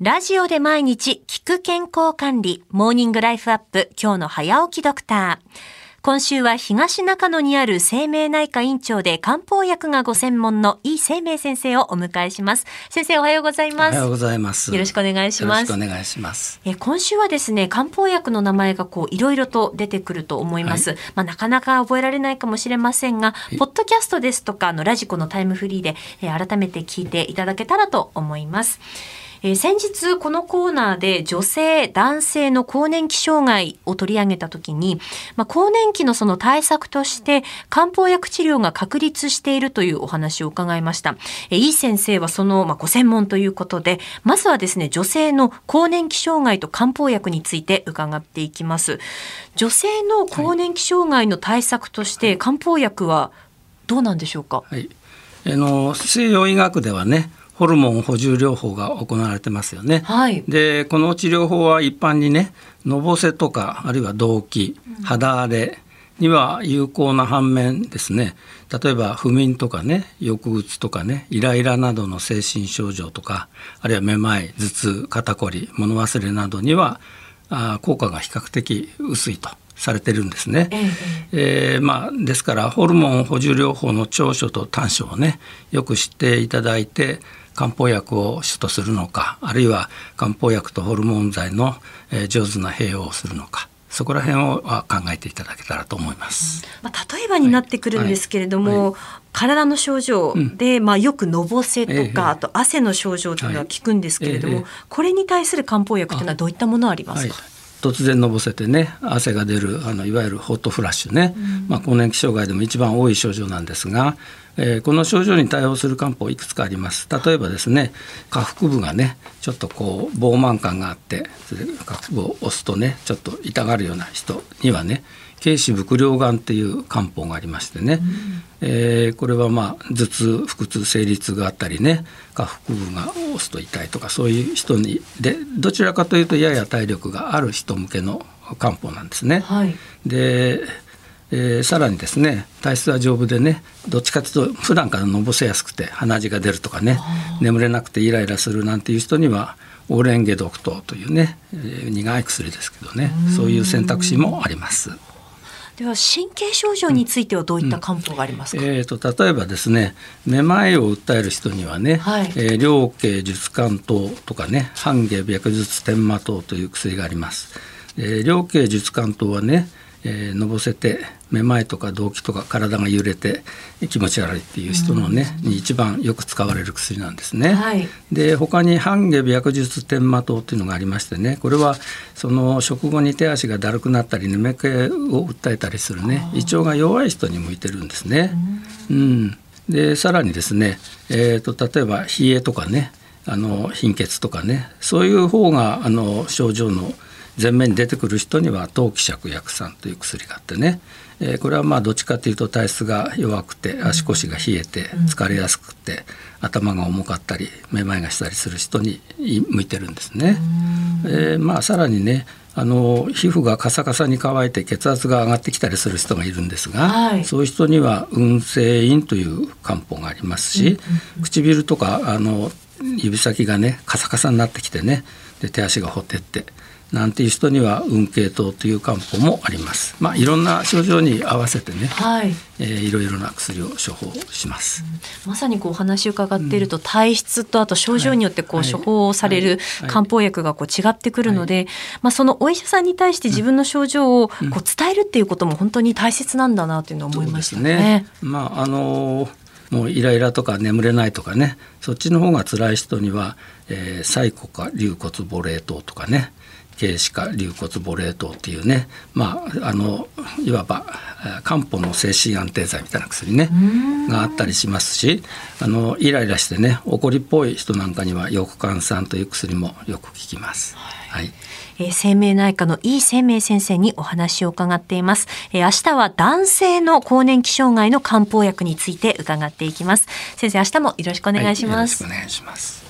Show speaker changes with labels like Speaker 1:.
Speaker 1: ラジオで毎日聞く健康管理、モーニングライフアップ、今日の早起きドクター。今週は東中野にある生命内科院長で漢方薬がご専門の井生命先生をお迎えします。先生おはようございます。
Speaker 2: おはようございます。
Speaker 1: よろしくお願いします。
Speaker 2: よろしくお願いします。
Speaker 1: え今週はですね、漢方薬の名前がこういろいろと出てくると思います。はい、まあなかなか覚えられないかもしれませんが、ポッドキャストですとかあのラジコのタイムフリーで、え改めて聞いていただけたらと思います。えー、先日このコーナーで女性、男性の更年期障害を取り上げたときに、まあ、更年期のその対策として漢方薬治療が確立しているというお話を伺いました。えー、いい先生はその、まあ、ご専門ということで、まずはですね、女性の更年期障害と漢方薬について伺っていきます。女性の更年期障害の対策として漢方薬はどうなんでしょうか、
Speaker 2: はい、あの西洋医学ではねホルモン補充療法が行われてますよね。
Speaker 1: はい、
Speaker 2: でこの治療法は一般にねのぼせとかあるいは動悸肌荒れには有効な反面ですね例えば不眠とかね抑うつとかねイライラなどの精神症状とかあるいはめまい頭痛肩こり物忘れなどにはあ効果が比較的薄いとされてるんですね。えええー、まあ、ですからホルモン補充療法の長所と短所をねよく知っていただいて漢方薬を主とするのかあるいは漢方薬とホルモン剤の、えー、上手な併用をするのかそこら辺を考えていただけたらと思います。
Speaker 1: まあ、例えばになってくるんですけれども、はい。はい、体の症状で、うん、まあ、よくのぼせとか、えー、あと汗の症状というのは聞くんですけれども、これに対する漢方薬というのはどういったものありますか、
Speaker 2: 突然のぼせてね汗が出るあのいわゆるホットフラッシュね、うん、まあ、更年期障害でも一番多い症状なんですがえー、この症状に対応する漢方いくつかあります。例えばですね下腹部がねちょっとこう膨満感があってそれ下腹部を押すとねちょっと痛がるような人にはね軽視伏量丸っていう漢方がありましてね、うん、えー、これはまあ頭痛腹痛生理痛があったりね下腹部が押すと痛いとかそういう人にでどちらかというとやや体力がある人向けの漢方なんですね。
Speaker 1: はい、
Speaker 2: でえー、さらにですね体質は丈夫でねどっちかというと普段からのぼせやすくて鼻血が出るとかね眠れなくてイライラするなんていう人にはオレンゲ毒糖というね、えー、苦い薬ですけどねそういう選択肢もあります。
Speaker 1: では神経症状についてはどういった漢方がありますか、
Speaker 2: うん。うん、えーと、例えばですねめまいを訴える人にはね、はい、えー、両経術甘糖とかね半下白術天麻糖という薬があります。えー、両経術甘糖はねえー、のぼせてめまいとか動悸とか体が揺れて気持ち悪いっていう人のね、うん、に一番よく使われる薬なんですね。
Speaker 1: はい、
Speaker 2: で他に半下白術天麻糖っていうのがありましてねこれはその食後に手足がだるくなったり眠気を訴えたりするね胃腸が弱い人に向いてるんですね。うん、うん、でさらにですね、えーと、例えば冷えとかねあの貧血とかねそういう方があの症状の前面に出てくる人には当気芍薬散という薬があってね、えー、これはまあどっちかというと体質が弱くて足腰が冷えて疲れやすくて頭が重かったりめまいがしたりする人に向いてるんですね。えー、まあさらにねあの皮膚がカサカサに乾いて血圧が上がってきたりする人がいるんですが、はい、そういう人には運勢院という漢方がありますし、唇とかあの指先がねカサカサになってきてねで手足がほてってなんていう人には運慶糖という漢方もあります。まあいろんな症状に合わせてね、
Speaker 1: はい、
Speaker 2: えー、いろいろな薬を処方します。
Speaker 1: うん、まさにこうお話を伺っていると、うん、体質とあと症状によってこう、はい、処方される漢方薬がこう違ってくるので、はい、まあそのお医者さんに対して自分の症状をこう伝えるっていうことも本当に大切なんだなというのを思いましたね。ね。
Speaker 2: まああのーもうイライラとか眠れないとかねそっちの方が辛い人には、えー、サイコか龍骨母冷糖とかね軽視化流骨母冷糖っていうねまああのいわば漢方の精神安定剤みたいな薬ねがあったりしますしあのイライラしてね怒りっぽい人なんかには翼寒酸という薬もよく効きます。はい、
Speaker 1: えー、生命内科の井生命先生にお話を伺っています、えー、明日は男性の更年期障害の漢方薬について伺っていきます。先生明日もよろしくお願いします、
Speaker 2: はい、よろしくお願いします